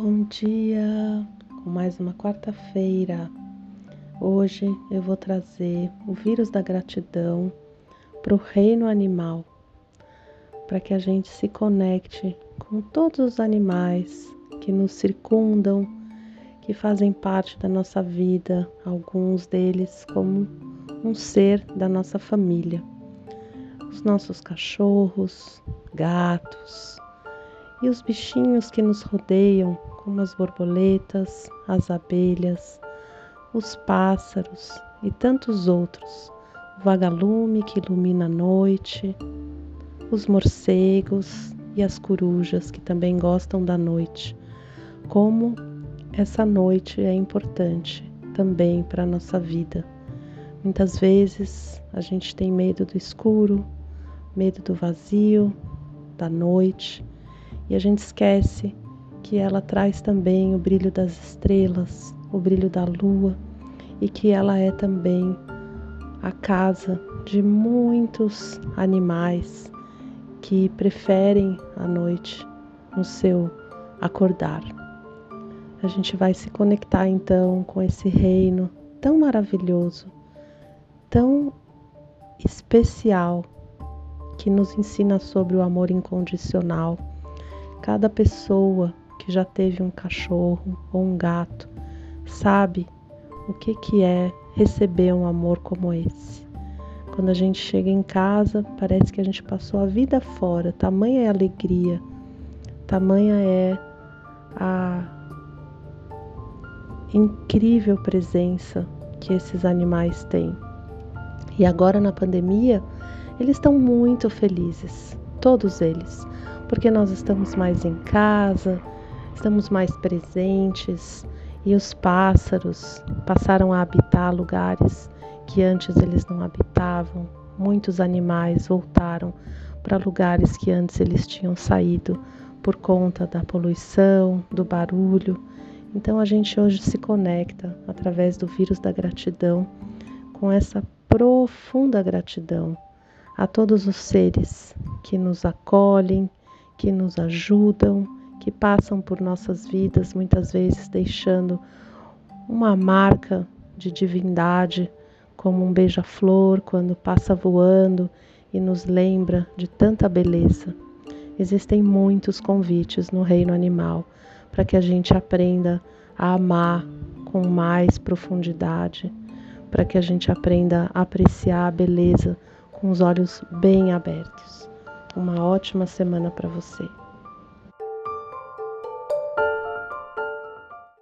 Bom dia, com mais uma quarta-feira. Hoje eu vou trazer o vírus da gratidão para o reino animal, para que a gente se conecte com todos os animais que nos circundam, que fazem parte da nossa vida, alguns deles como um ser da nossa família. Os nossos cachorros, gatos e os bichinhos que nos rodeiam como as borboletas, as abelhas, os pássaros e tantos outros, o vagalume que ilumina a noite, os morcegos e as corujas que também gostam da noite. Como essa noite é importante também para a nossa vida. Muitas vezes a gente tem medo do escuro, medo do vazio, da noite, e a gente esquece que ela traz também o brilho das estrelas, o brilho da lua e que ela é também a casa de muitos animais que preferem a noite no seu acordar. A gente vai se conectar então com esse reino tão maravilhoso, tão especial, que nos ensina sobre o amor incondicional. Cada pessoa que já teve um cachorro ou um gato sabe o que, que é receber um amor como esse. Quando a gente chega em casa, parece que a gente passou a vida fora, tamanha é a alegria, tamanha é a incrível presença que esses animais têm. E agora na pandemia, eles estão muito felizes, todos eles, porque nós estamos mais em casa, estamos mais presentes e os pássaros passaram a habitar lugares que antes eles não habitavam. Muitos animais voltaram para lugares que antes eles tinham saído por conta da poluição, do barulho. Então a gente hoje se conecta através do vírus da gratidão com essa profunda gratidão a todos os seres que nos acolhem, que nos ajudam, que passam por nossas vidas, muitas vezes deixando uma marca de divindade, como um beija-flor quando passa voando e nos lembra de tanta beleza. Existem muitos convites no reino animal para que a gente aprenda a amar com mais profundidade, para que a gente aprenda a apreciar a beleza com os olhos bem abertos. Uma ótima semana para você.